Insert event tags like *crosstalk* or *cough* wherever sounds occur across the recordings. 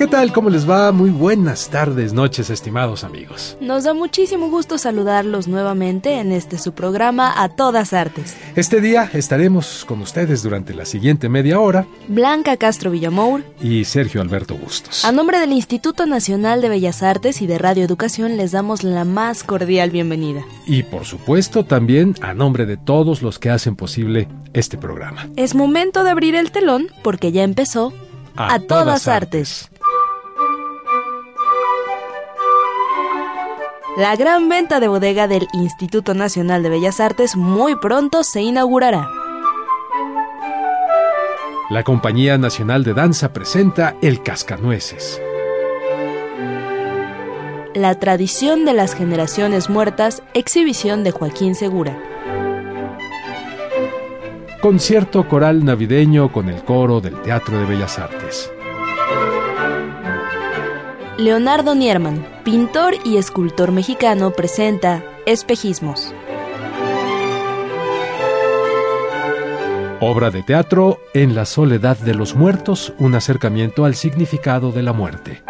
¿Qué tal? ¿Cómo les va? Muy buenas tardes, noches, estimados amigos. Nos da muchísimo gusto saludarlos nuevamente en este su programa A Todas Artes. Este día estaremos con ustedes durante la siguiente media hora. Blanca Castro Villamour y Sergio Alberto Bustos. A nombre del Instituto Nacional de Bellas Artes y de Radio Educación les damos la más cordial bienvenida. Y por supuesto también a nombre de todos los que hacen posible este programa. Es momento de abrir el telón porque ya empezó A, todas, artes. La gran venta de bodega del Instituto Nacional de Bellas Artes muy pronto se inaugurará. La Compañía Nacional de Danza presenta El Cascanueces. La tradición de las generaciones muertas, exhibición de Joaquín Segura. Concierto coral navideño con el coro del Teatro de Bellas Artes. Leonardo Nierman, pintor y escultor mexicano, presenta Espejismos. Obra de teatro En la soledad de los muertos, un acercamiento al significado de la muerte.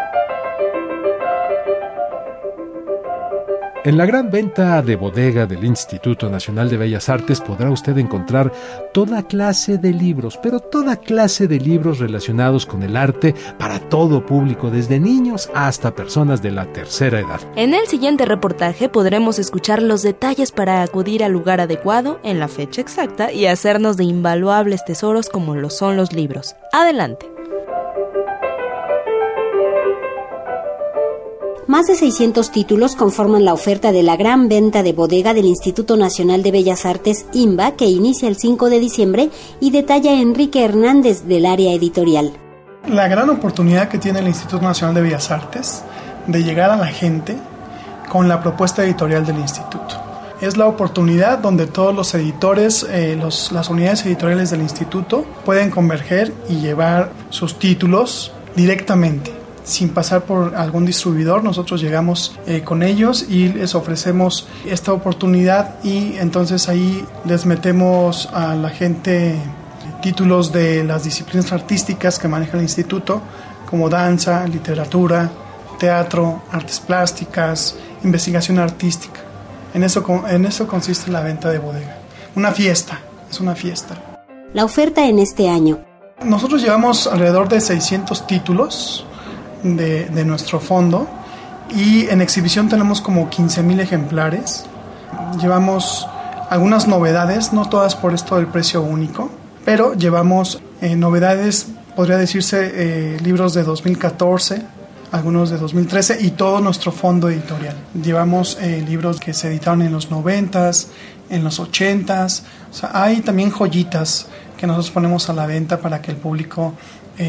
En la gran venta de bodega del Instituto Nacional de Bellas Artes podrá usted encontrar toda clase de libros, pero toda clase de libros relacionados con el arte para todo público, desde niños hasta personas de la tercera edad. En el siguiente reportaje podremos escuchar los detalles para acudir al lugar adecuado en la fecha exacta y hacernos de invaluables tesoros como lo son los libros. Adelante. Más de 600 títulos conforman la oferta de la gran venta de bodega del Instituto Nacional de Bellas Artes IMBA que inicia el 5 de diciembre y detalla Enrique Hernández del área editorial. La gran oportunidad que tiene el Instituto Nacional de Bellas Artes de llegar a la gente con la propuesta editorial del instituto. Es la oportunidad donde todos los editores, eh, las unidades editoriales del instituto pueden converger y llevar sus títulos directamente sin pasar por algún distribuidor, nosotros llegamos eh, con ellos y les ofrecemos esta oportunidad y entonces ahí les metemos a la gente títulos de las disciplinas artísticas que maneja el instituto, como danza, literatura, teatro, artes plásticas, investigación artística. En eso, en eso consiste la venta de bodega. Una fiesta, es una fiesta. La oferta en este año. Nosotros llevamos alrededor de 600 títulos de, nuestro fondo y en exhibición tenemos como 15.000 ejemplares. Llevamos algunas novedades, no todas por esto del precio único, pero llevamos eh, novedades, podría decirse, eh, libros de 2014, algunos de 2013 y todo nuestro fondo editorial. Llevamos eh, libros que se editaron en los 90s, en los 80s, o sea, hay también joyitas que nosotros ponemos a la venta para que el público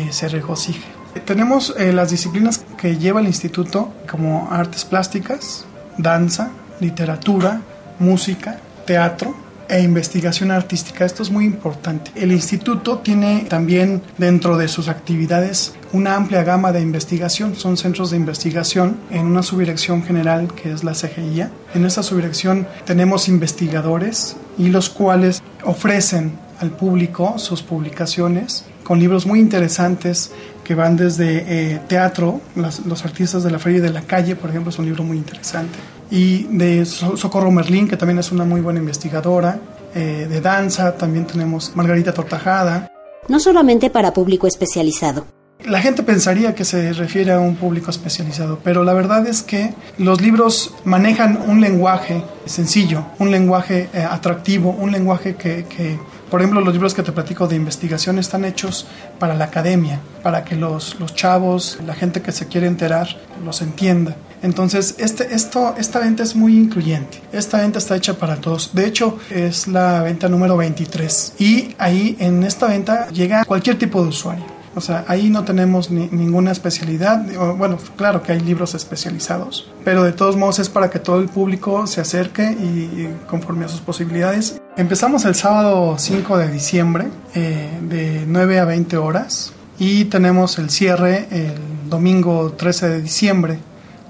se regocije. Tenemos eh, las disciplinas que lleva el instituto como artes plásticas, danza, literatura, música, teatro e investigación artística. Esto es muy importante. El instituto tiene también dentro de sus actividades una amplia gama de investigación. Son centros de investigación en una subdirección general que es la CGIA. En esta subdirección tenemos investigadores y los cuales ofrecen al público sus publicaciones con libros muy interesantes que van desde eh, teatro, los artistas de la feria y de la calle, por ejemplo, es un libro muy interesante, y de Socorro Merlín, que también es una muy buena investigadora, eh, de danza, también tenemos Margarita Tortajada. No solamente para público especializado. La gente pensaría que se refiere a un público especializado, pero la verdad es que los libros manejan un lenguaje sencillo, un lenguaje eh, atractivo, un lenguaje que, que por ejemplo, los libros que te platico de investigación están hechos para la academia, para que los, los chavos, la gente que se quiere enterar, los entienda. Entonces, este, esto, esta venta es muy incluyente. Esta venta está hecha para todos. De hecho, es la venta número 23. Y ahí en esta venta llega cualquier tipo de usuario O sea, ahí no tenemos ninguna especialidad. Bueno, claro que hay libros especializados, pero de todos modos es para que todo el público se acerque y, conforme a sus posibilidades. Empezamos el sábado 5 de diciembre eh, de 9 a 20 horas y tenemos el cierre el domingo 13 de diciembre.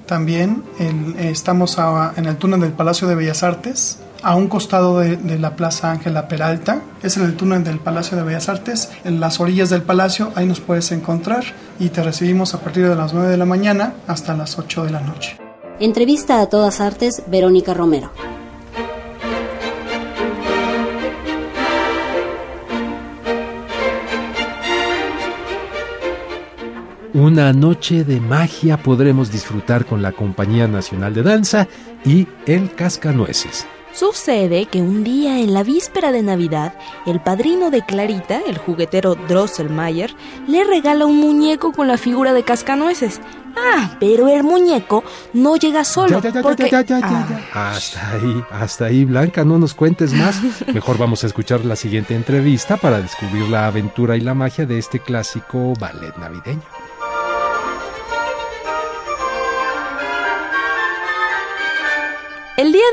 También estamos en el túnel del Palacio de Bellas Artes a un costado de, la Plaza Ángela Peralta. Es en el túnel del Palacio de Bellas Artes, en las orillas del palacio, ahí nos puedes encontrar y te recibimos a partir de las 9 de la mañana hasta las 8 de la noche. Entrevista a todas artes, Verónica Romero. Una noche de magia podremos disfrutar con la Compañía Nacional de Danza y el Cascanueces. Sucede que un día en la víspera de Navidad, el padrino de Clarita, el juguetero Drosselmayer, le regala un muñeco con la figura de cascanueces. Ah, pero el muñeco no llega solo. Ya, ya, ah. Hasta ahí, hasta ahí, Blanca, no nos cuentes más. *laughs* Mejor vamos a escuchar la siguiente entrevista para descubrir la aventura y la magia de este clásico ballet navideño.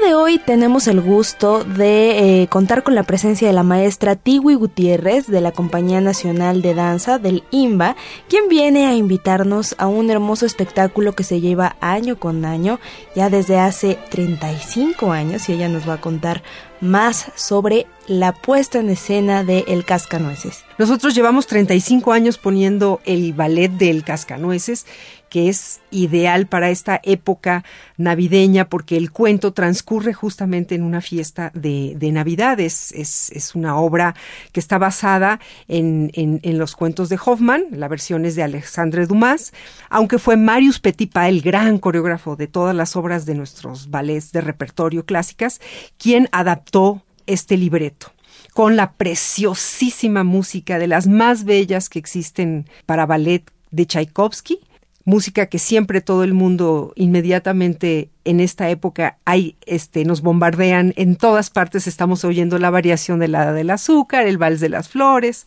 De hoy tenemos el gusto de eh, contar con la presencia de la maestra Tiwi Gutiérrez de la Compañía Nacional de Danza del IMBA, quien viene a invitarnos a un hermoso espectáculo que se lleva año con año, ya desde hace 35 años, y ella nos va a contar más sobre la puesta en escena de El Cascanueces. Nosotros llevamos 35 años poniendo el ballet del Cascanueces que es ideal para esta época navideña porque el cuento transcurre justamente en una fiesta de, de Navidad. Es, es, una obra que está basada en, en, los cuentos de Hoffman, la versión es de Alexandre Dumas, aunque fue Marius Petipa, el gran coreógrafo de todas las obras de nuestros ballets de repertorio clásicas, quien adaptó este libreto con la preciosísima música de las más bellas que existen para ballet de Tchaikovsky música que siempre todo el mundo inmediatamente en esta época hay este nos bombardean en todas partes. Estamos oyendo la variación de la del azúcar, el vals de las flores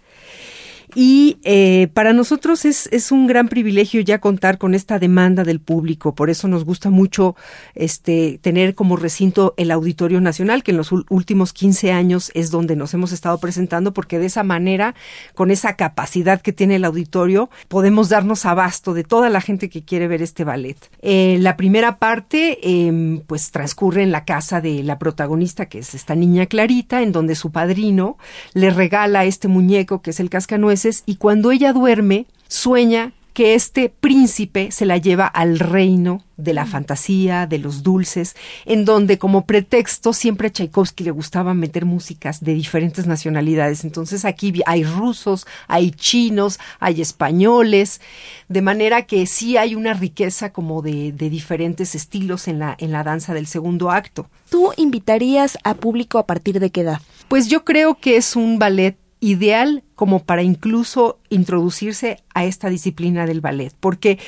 y eh, para nosotros es, un gran privilegio ya contar con esta demanda del público. Por eso nos gusta mucho este, tener como recinto el Auditorio Nacional, que en los últimos 15 años es donde nos hemos estado presentando, porque de esa manera, con esa capacidad que tiene el auditorio, podemos darnos abasto de toda la gente que quiere ver este ballet. Eh, la primera parte, eh, pues transcurre en la casa de la protagonista, que es esta niña Clarita, en donde su padrino le regala este muñeco que es el cascanueces y cuando ella duerme, sueña que este príncipe se la lleva al reino de la fantasía, de los dulces, en donde como pretexto siempre a Tchaikovsky le gustaba meter músicas de diferentes nacionalidades. Entonces aquí hay rusos, hay chinos, hay españoles, de manera que sí hay una riqueza como de, de diferentes estilos en la, en la danza del segundo acto. ¿Tú invitarías a público a partir de qué edad? Pues yo creo que es un ballet ideal como para incluso introducirse a esta disciplina del ballet, porque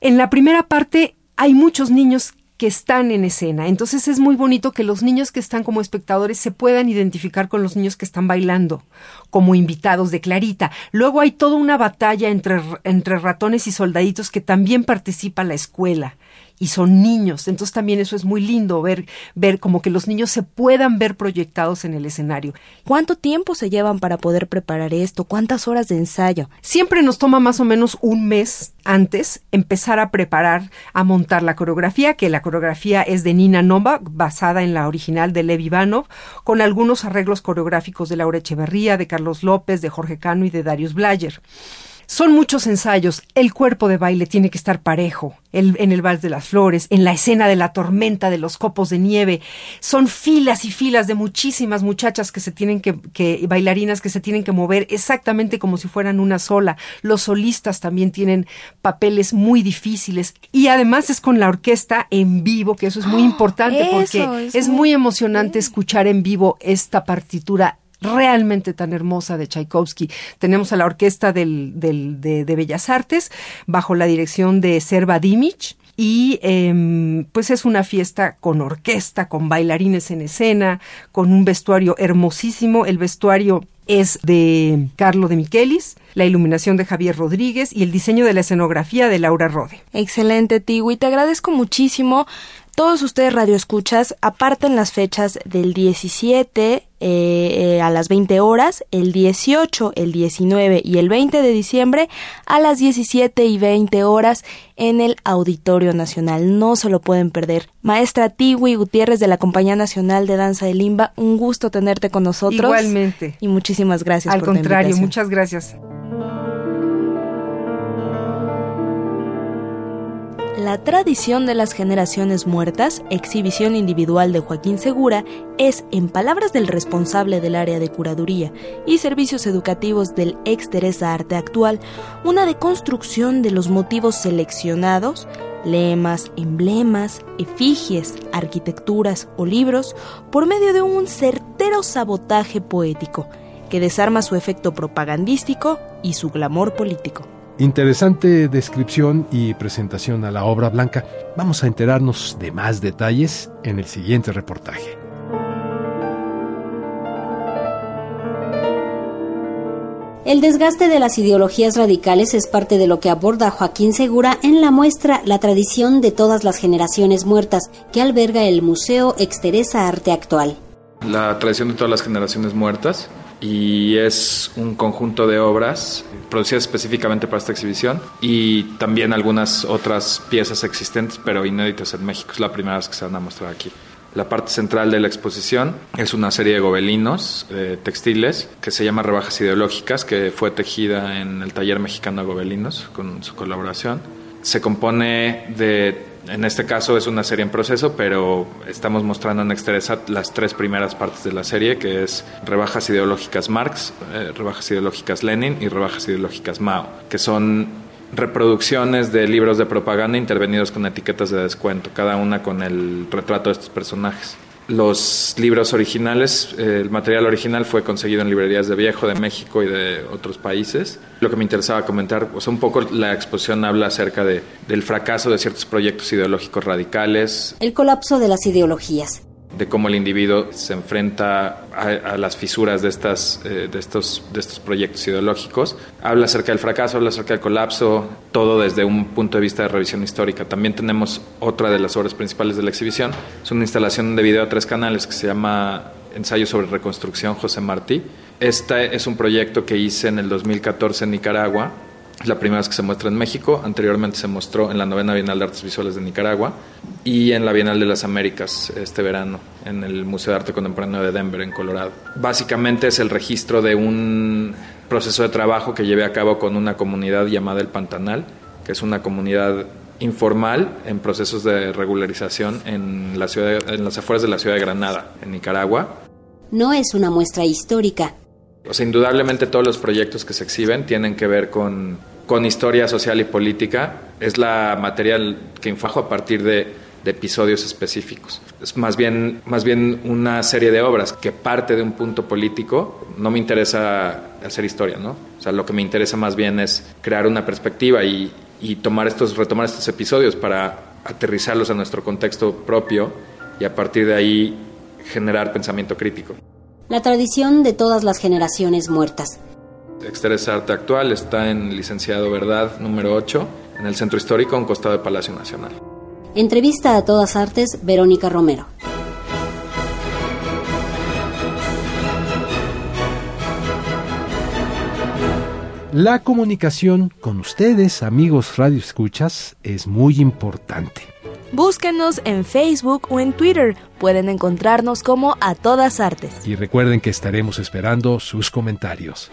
en la primera parte hay muchos niños que están en escena. Entonces es muy bonito que los niños que están como espectadores se puedan identificar con los niños que están bailando como invitados de Clarita. Luego hay toda una batalla entre, entre ratones y soldaditos que también participa la escuela y son niños. Entonces también eso es muy lindo ver, ver como que los niños se puedan ver proyectados en el escenario. ¿Cuánto tiempo se llevan para poder preparar esto? ¿Cuántas horas de ensayo? Siempre nos toma más o menos un mes antes empezar a preparar, a montar la coreografía, que la coreografía es de Nina Novak, basada en la original de Lev Ivanov, con algunos arreglos coreográficos de Laura Echeverría, de Carlos López, de Jorge Cano y de Darius Blayer. Son muchos ensayos. El cuerpo de baile tiene que estar parejo. en el vals de las flores, en la escena de la tormenta de los copos de nieve. Son filas y filas de muchísimas muchachas que se tienen que, que, bailarinas que se tienen que mover exactamente como si fueran una sola. Los solistas también tienen papeles muy difíciles. Y además es con la orquesta en vivo, que eso es muy *gasps* importante porque es, muy emocionante escuchar en vivo esta partitura realmente tan hermosa de Tchaikovsky. Tenemos a la Orquesta del, del, de, Bellas Artes bajo la dirección de Serva Dimich. Y em, pues es una fiesta con orquesta, con bailarines en escena, con un vestuario hermosísimo. El vestuario es de Carlo de Michelis, la iluminación de Javier Rodríguez y el diseño de la escenografía de Laura Rode. Excelente, Tiwi. Te agradezco muchísimo. Todos ustedes radioescuchas aparten las fechas del 17 eh, eh, a las 20 horas, el 18, el 19 y el 20 de diciembre a las 17 y 20 horas en el Auditorio Nacional. No se lo pueden perder. Maestra Tiwi Gutiérrez de la Compañía Nacional de Danza de Limba, un gusto tenerte con nosotros. Igualmente. Y muchísimas gracias. Al contrario, muchas gracias. La tradición de las generaciones muertas, exhibición individual de Joaquín Segura, es, en palabras del responsable del área de curaduría y servicios educativos del ex Teresa Arte Actual, una deconstrucción de los motivos seleccionados, lemas, emblemas, efigies, arquitecturas o libros, por medio de un certero sabotaje poético que desarma su efecto propagandístico y su glamour político. Interesante descripción y presentación a la obra blanca. Vamos a enterarnos de más detalles en el siguiente reportaje. El desgaste de las ideologías radicales es parte de lo que aborda Joaquín Segura en la muestra La tradición de todas las generaciones muertas, que alberga el Museo Exteresa Arte Actual. La tradición de todas las generaciones muertas y es un conjunto de obras producidas específicamente para esta exhibición y también algunas otras piezas existentes pero inéditas en México. Es la primera vez que se van a mostrar aquí. La parte central de la exposición es una serie de gobelinos eh, textiles que se llama Rebajas Ideológicas, que fue tejida en el taller mexicano gobelinos con su colaboración. Se compone de en este caso es una serie en proceso, pero estamos mostrando en Exteresa las tres primeras partes de la serie, que es rebajas ideológicas Marx, eh, rebajas ideológicas Lenin y rebajas ideológicas Mao, que son reproducciones de libros de propaganda intervenidos con etiquetas de descuento, cada una con el retrato de estos personajes los libros originales, eh, el material original fue conseguido en librerías de Viejo, de México y de otros países. Lo que me interesaba comentar, pues un poco la exposición habla acerca de, del fracaso de ciertos proyectos ideológicos radicales. El colapso de las ideologías de cómo el individuo se enfrenta a, las fisuras de, estas, eh, de, estos, de estos proyectos ideológicos. Habla acerca del fracaso, habla acerca del colapso, todo desde un punto de vista de revisión histórica. También tenemos otra de las obras principales de la exhibición, es una instalación de video a tres canales que se llama Ensayo sobre Reconstrucción José Martí. Este es un proyecto que hice en el 2014 en Nicaragua es la primera vez que se muestra en México. Anteriormente se mostró en la novena Bienal de Artes Visuales de Nicaragua y en la Bienal de las Américas este verano en el Museo de Arte Contemporáneo de Denver, en Colorado. Básicamente es el registro de un proceso de trabajo que llevé a cabo con una comunidad llamada El Pantanal, que es una comunidad informal en procesos de regularización en, la ciudad, en las afueras de la ciudad de Granada, en Nicaragua. No es una muestra histórica. O sea, indudablemente todos los proyectos que se exhiben tienen que ver con con historia social y política. Es la material que infajo a partir de, episodios específicos. Es más bien, más bien una serie de obras que parte de un punto político. No me interesa hacer historia, ¿no? O sea, lo que me interesa más bien es crear una perspectiva y, y tomar estos, retomar estos episodios para aterrizarlos a nuestro contexto propio y a partir de ahí generar pensamiento crítico. La tradición de todas las generaciones muertas Exteres Arte Actual está en Licenciado Verdad número 8, en el Centro Histórico, en costado de Palacio Nacional. Entrevista a todas artes, Verónica Romero. La comunicación con ustedes, amigos Radio Escuchas, es muy importante. Búsquenos en Facebook o en Twitter. Pueden encontrarnos como a todas artes. Y recuerden que estaremos esperando sus comentarios.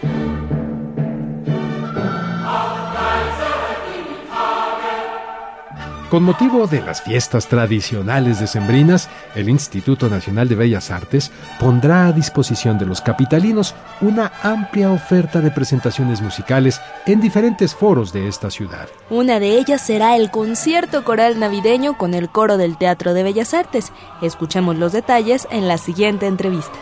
Con motivo de las fiestas tradicionales decembrinas, el Instituto Nacional de Bellas Artes pondrá a disposición de los capitalinos una amplia oferta de presentaciones musicales en diferentes foros de esta ciudad. Una de ellas será el concierto coral navideño con el coro del Teatro de Bellas Artes. Escuchemos los detalles en la siguiente entrevista.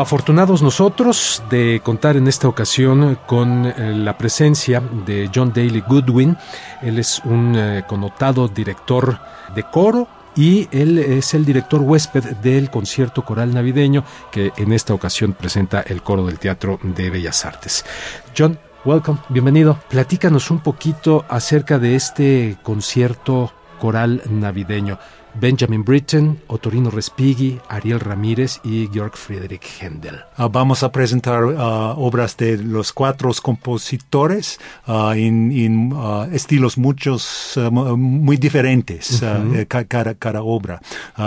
Afortunados nosotros de contar en esta ocasión con eh, la presencia de John Daly Goodwin. Él es un eh, connotado director de coro y él es el director huésped del concierto coral navideño que en esta ocasión presenta el coro del Teatro de Bellas Artes. John, welcome, bienvenido. Platícanos un poquito acerca de este concierto coral navideño. Benjamin Britten, Otorino Respighi, Ariel Ramírez y Georg Friedrich Händel. Uh, vamos a presentar uh, obras de los cuatro compositores uh, en, estilos muchos muy diferentes cada, cada, obra.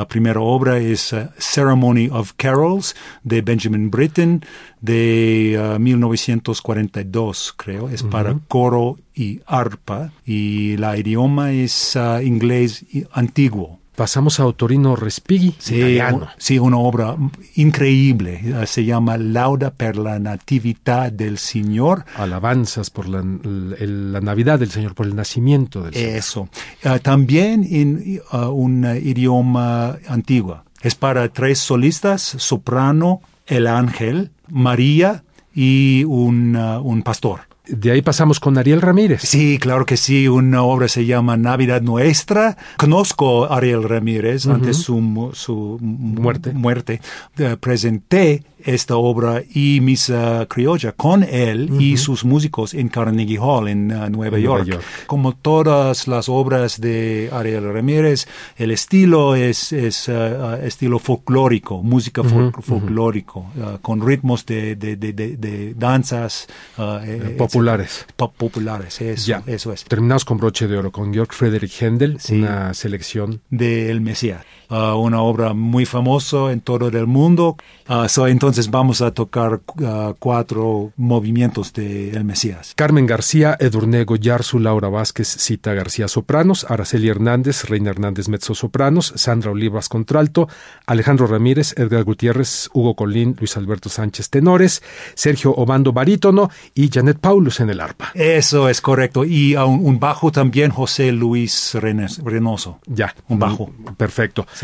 primera obra es Ceremony of Carols de Benjamin Britten de 1942, creo. Es para coro y arpa y la idioma es inglés antiguo. Pasamos a Otorino Respighi, sí, sí, una obra increíble. Se llama Lauda per la Natività del Señor. Alabanzas por la, Navidad del Señor, por el nacimiento del Señor. Eso. Ah, también en ah, un idioma antiguo. Es para tres solistas, soprano, el ángel, María y un, ah, un pastor. De ahí pasamos con Ariel Ramírez. Sí, claro que sí. Una obra se llama Navidad Nuestra. Conozco a Ariel Ramírez antes su, su muerte. muerte. Eh, presenté esta obra y Misa Criolla con él y sus músicos en Carnegie Hall en uh, Nueva, York. Como todas las obras de Ariel Ramírez, el estilo es, es uh, uh, estilo folclórico, música folclórico, con ritmos de, de, de, danzas eh, populares. populares, eso, eso es. Terminamos con broche de oro, con Georg Friedrich Händel, una selección. De El Mesías. Una obra muy famosa en todo el mundo. entonces entonces vamos a tocar uh, cuatro movimientos de El Mesías. Carmen García, Edurne Goyarzu, Laura Vázquez, Cita García Sopranos, Araceli Hernández, Reina Hernández Mezzo Sopranos, Sandra Olivas Contralto, Alejandro Ramírez, Edgar Gutiérrez, Hugo Colín, Luis Alberto Sánchez Tenores, Sergio Obando Barítono y Janet Paulus en el arpa. Eso es correcto. Y un, bajo también José Luis Renoso. Ya. Un bajo. Perfecto. Sí.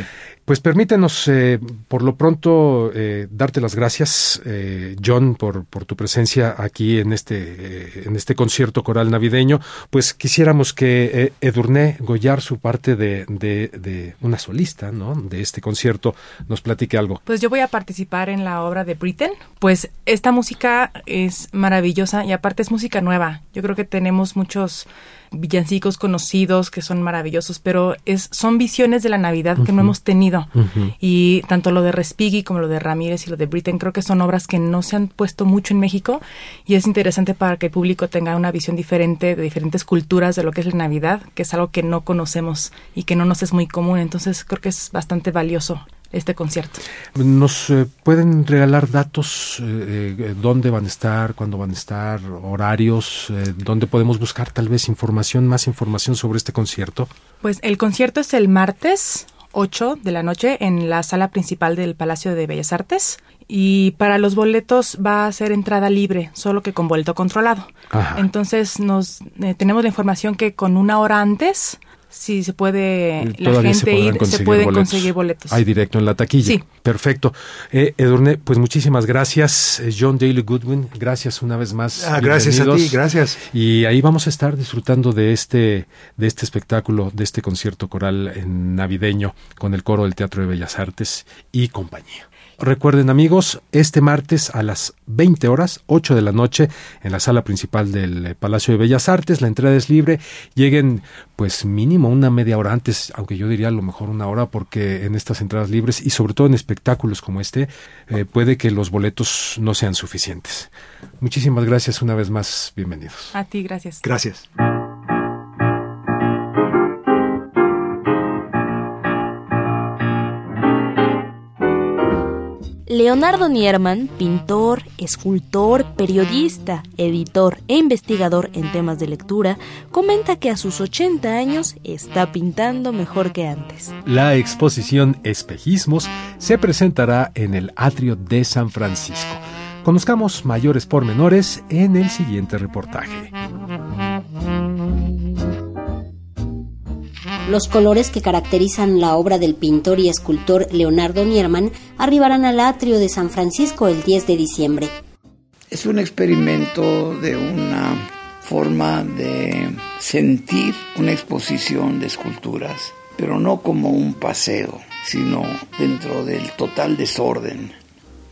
Pues permítenos, eh, por lo pronto, eh, darte las gracias, eh, John, por, por, tu presencia aquí en este, en este concierto coral navideño. Pues quisiéramos que Edurne Goyar, su parte de, de, de, una solista, ¿no? De este concierto, nos platique algo. Pues yo voy a participar en la obra de Britten. Pues esta música es maravillosa y aparte es música nueva. Yo creo que tenemos muchos villancicos conocidos que son maravillosos, pero es, son visiones de la Navidad que no hemos tenido. Y tanto lo de Respighi como lo de Ramírez y lo de Britten creo que son obras que no se han puesto mucho en México y es interesante para que el público tenga una visión diferente de diferentes culturas de lo que es la Navidad, que es algo que no conocemos y que no nos es muy común. Entonces creo que es bastante valioso este concierto. ¿Nos eh, pueden regalar datos? Eh, eh, ¿Dónde van a estar? ¿Cuándo van a estar? ¿Horarios? ¿Dónde podemos buscar tal vez información, más información sobre este concierto? Pues el concierto es el martes 8 de la noche en la sala principal del Palacio de Bellas Artes y para los boletos va a ser entrada libre, solo que con boleto controlado. Entonces nos tenemos la información que con una hora antes si se puede la gente ir, se pueden conseguir boletos. Hay directo en la taquilla. Sí. Perfecto. Eh, Edurne, pues muchísimas gracias. Eh, John Daly Goodwin, gracias una vez más. Ah, gracias a ti, gracias. Y ahí vamos a estar disfrutando de este, de este espectáculo, de este concierto coral navideño con el coro del Teatro de Bellas Artes y compañía. Recuerden amigos, este martes a las 20 horas, 8 de la noche, en la sala principal del eh, Palacio de Bellas Artes, la entrada es libre, lleguen pues mínimo una media hora antes, aunque yo diría a lo mejor una hora, porque en estas entradas libres y sobre todo en espectáculos como este, eh, puede que los boletos no sean suficientes. Muchísimas gracias una vez más, bienvenidos. A ti, gracias. Gracias. Leonardo Nierman, pintor, escultor, periodista, editor e investigador en temas de lectura, comenta que a sus 80 años está pintando mejor que antes. La exposición Espejismos se presentará en el atrio de San Francisco. Conozcamos mayores pormenores en el siguiente reportaje. Los colores que caracterizan la obra del pintor y escultor Leonardo Nierman arribarán al atrio de San Francisco el 10 de diciembre. Es un experimento de una forma de sentir una exposición de esculturas pero no como un paseo, sino dentro del total desorden.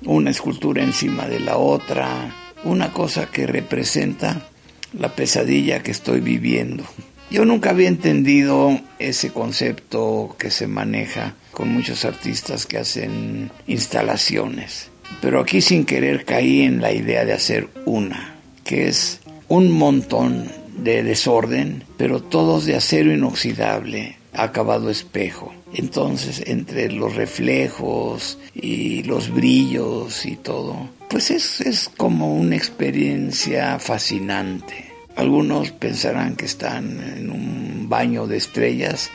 Una escultura encima de la otra, una cosa que representa la pesadilla que estoy viviendo. Yo nunca había entendido ese concepto que se maneja con muchos artistas que hacen instalaciones. Pero aquí sin querer caí en la idea de hacer una, que es un montón de desorden, pero todos de acero inoxidable, acabado espejo. Entonces, entre los reflejos y los brillos y todo, pues es, es como una experiencia fascinante. Algunos pensarán que están en un baño de estrellas,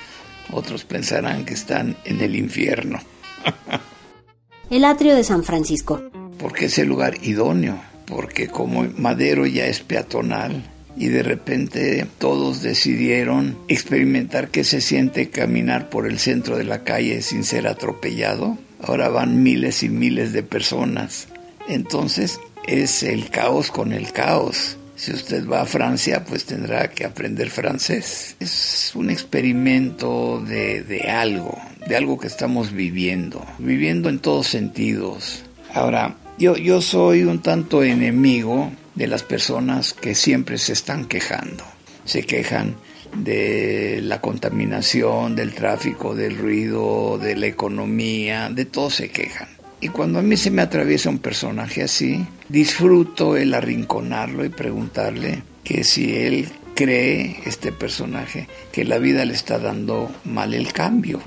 otros pensarán que están en el infierno. *laughs* el atrio de San Francisco. Porque es el lugar idóneo, porque como Madero ya es peatonal y de repente todos decidieron experimentar qué se siente caminar por el centro de la calle sin ser atropellado. Ahora van miles y miles de personas. Entonces es el caos con el caos. Si usted va a Francia, pues tendrá que aprender francés. Es un experimento de, de algo, de algo que estamos viviendo, viviendo en todos sentidos. Ahora, yo, yo soy un tanto enemigo de las personas que siempre se están quejando. Se quejan de la contaminación, del tráfico, del ruido, de la economía, de todo se quejan. Y cuando a mí se me atraviesa un personaje así, disfruto el arrinconarlo y preguntarle que si él cree, este personaje, que la vida le está dando mal el cambio.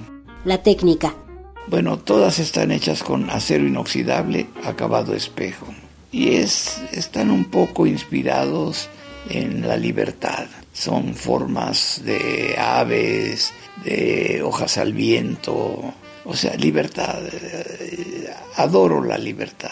La técnica. Bueno, todas están hechas con acero inoxidable acabado espejo. Y es, están un poco inspirados en la libertad. Son formas de aves, de hojas al viento, o sea, libertad. Eh, adoro la libertad.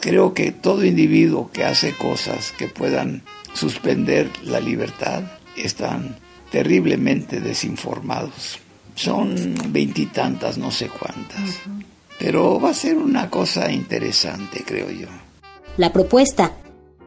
Creo que todo individuo que hace cosas que puedan suspender la libertad están terriblemente desinformados. Son veintitantas, no sé cuántas. Pero va a ser una cosa interesante, creo yo. La propuesta.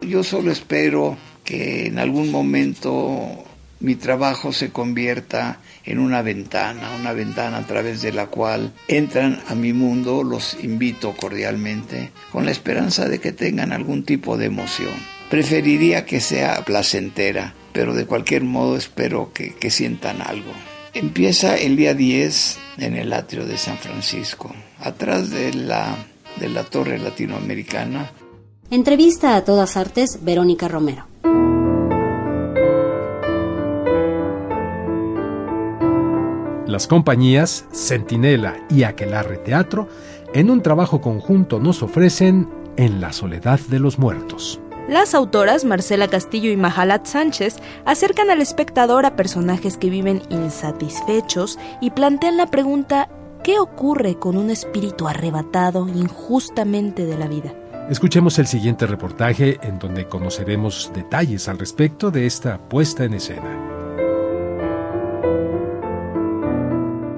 Yo solo espero que en algún momento mi trabajo se convierta en una ventana, una ventana a través de la cual entran a mi mundo, los invito cordialmente, con la esperanza de que tengan algún tipo de emoción. Preferiría que sea placentera, pero de cualquier modo espero que, que sientan algo. Empieza el día 10 en el atrio de San Francisco, atrás de la, de la torre latinoamericana. Entrevista a todas artes, Verónica Romero. Las compañías Centinela y Aquelarre Teatro, en un trabajo conjunto, nos ofrecen En la soledad de los muertos. Las autoras Marcela Castillo y Mahalat Sánchez acercan al espectador a personajes que viven insatisfechos y plantean la pregunta ¿qué ocurre con un espíritu arrebatado injustamente de la vida? Escuchemos el siguiente reportaje en donde conoceremos detalles al respecto de esta puesta en escena.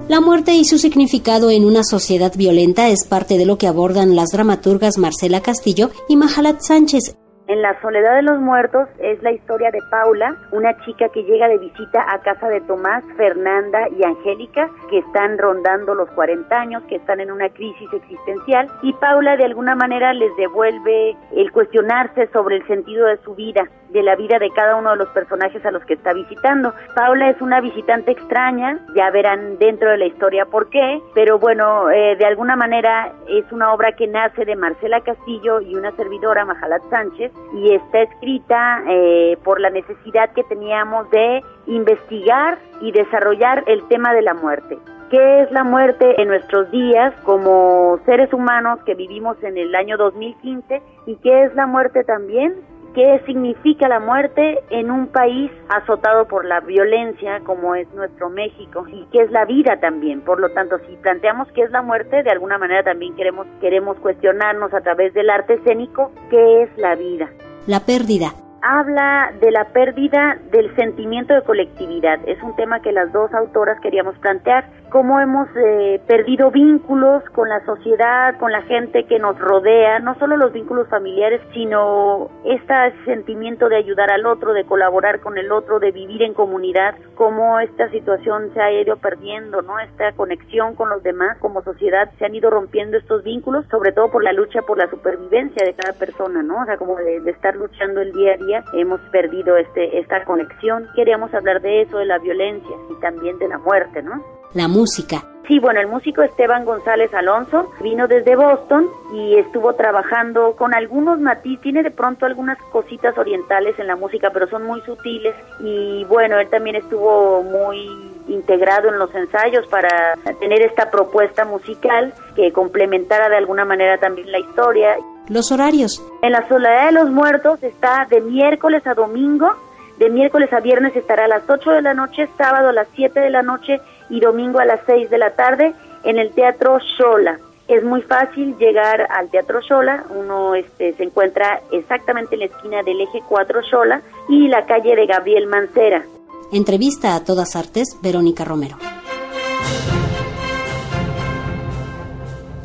La muerte y su significado en una sociedad violenta es parte de lo que abordan las dramaturgas Marcela Castillo y Mahalat Sánchez. En La Soledad de los Muertos es la historia de Paula, una chica que llega de visita a casa de Tomás, Fernanda y Angélica, que están rondando los 40 años, que están en una crisis existencial, y Paula de alguna manera les devuelve el cuestionarse sobre el sentido de su vida, de la vida de cada uno de los personajes a los que está visitando. Paula es una visitante extraña, ya verán dentro de la historia por qué, pero bueno, eh, de alguna manera es una obra que nace de Marcela Castillo y una servidora, Majalat Sánchez, y está escrita eh, por la necesidad que teníamos de investigar y desarrollar el tema de la muerte. ¿Qué es la muerte en nuestros días como seres humanos que vivimos en el año 2015? ¿Y qué es la muerte también qué significa la muerte en un país azotado por la violencia como es nuestro México y qué es la vida también. Por lo tanto, si planteamos qué es la muerte, de alguna manera también queremos queremos cuestionarnos a través del arte escénico qué es la vida. La pérdida habla de la pérdida del sentimiento de colectividad. Es un tema que las dos autoras queríamos plantear. cómo hemos eh, perdido vínculos con la sociedad, con la gente que nos rodea, no solo los vínculos familiares, sino este sentimiento de ayudar al otro, de colaborar con el otro, de vivir en comunidad, cómo esta situación se ha ido perdiendo, ¿no? Esta conexión con los demás como sociedad se han ido rompiendo estos vínculos, sobre todo por la lucha por la supervivencia de cada persona, ¿no? O sea, como de, de estar luchando el día a día, hemos perdido este esta conexión. Queríamos hablar de eso, de la violencia y también de la muerte, ¿no? La música. Sí, bueno, el músico Esteban González Alonso vino desde Boston y estuvo trabajando con algunos matices, tiene de pronto algunas cositas orientales en la música, pero son muy sutiles y bueno, él también estuvo muy integrado en los ensayos para tener esta propuesta musical que complementara de alguna manera también la historia. Los horarios. En la Soledad de los Muertos está de miércoles a domingo, de miércoles a viernes estará a las 8 de la noche, sábado a las 7 de la noche y domingo a las 6 de la tarde en el Teatro Shola. Es muy fácil llegar al Teatro Shola, uno este, se encuentra exactamente en la esquina del eje 4 Shola y la calle de Gabriel Mancera. Entrevista a todas artes, Verónica Romero.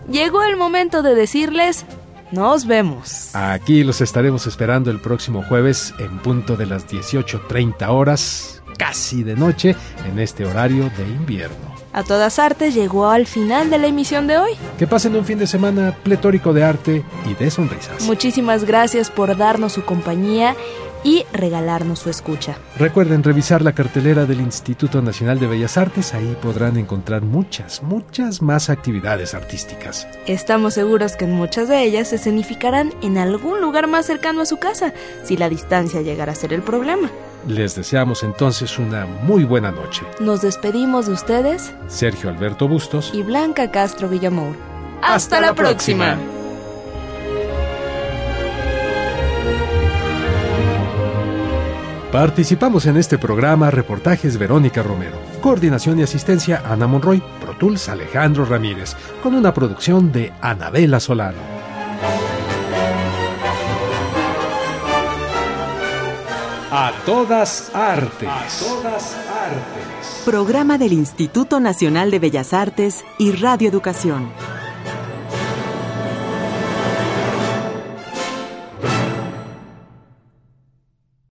Llegó el momento de decirles nos vemos. Aquí los estaremos esperando el próximo jueves en punto de las 18.30 horas, casi de noche, en este horario de invierno. A todas artes llegó al final de la emisión de hoy. Que pasen un fin de semana pletórico de arte y de sonrisas. Muchísimas gracias por darnos su compañía y regalarnos su escucha. Recuerden revisar la cartelera del Instituto Nacional de Bellas Artes, ahí podrán encontrar muchas, muchas más actividades artísticas. Estamos seguros que muchas de ellas se escenificarán en algún lugar más cercano a su casa, si la distancia llegara a ser el problema. Les deseamos entonces una muy buena noche. Nos despedimos de ustedes, Sergio Alberto Bustos y Blanca Castro Villamor. Hasta, la próxima. Participamos en este programa Reportajes Verónica Romero, coordinación y asistencia Ana Monroy, Protuls Alejandro Ramírez, con una producción de Anabela Solano. A todas artes. A todas artes. Programa del Instituto Nacional de Bellas Artes y Radio Educación.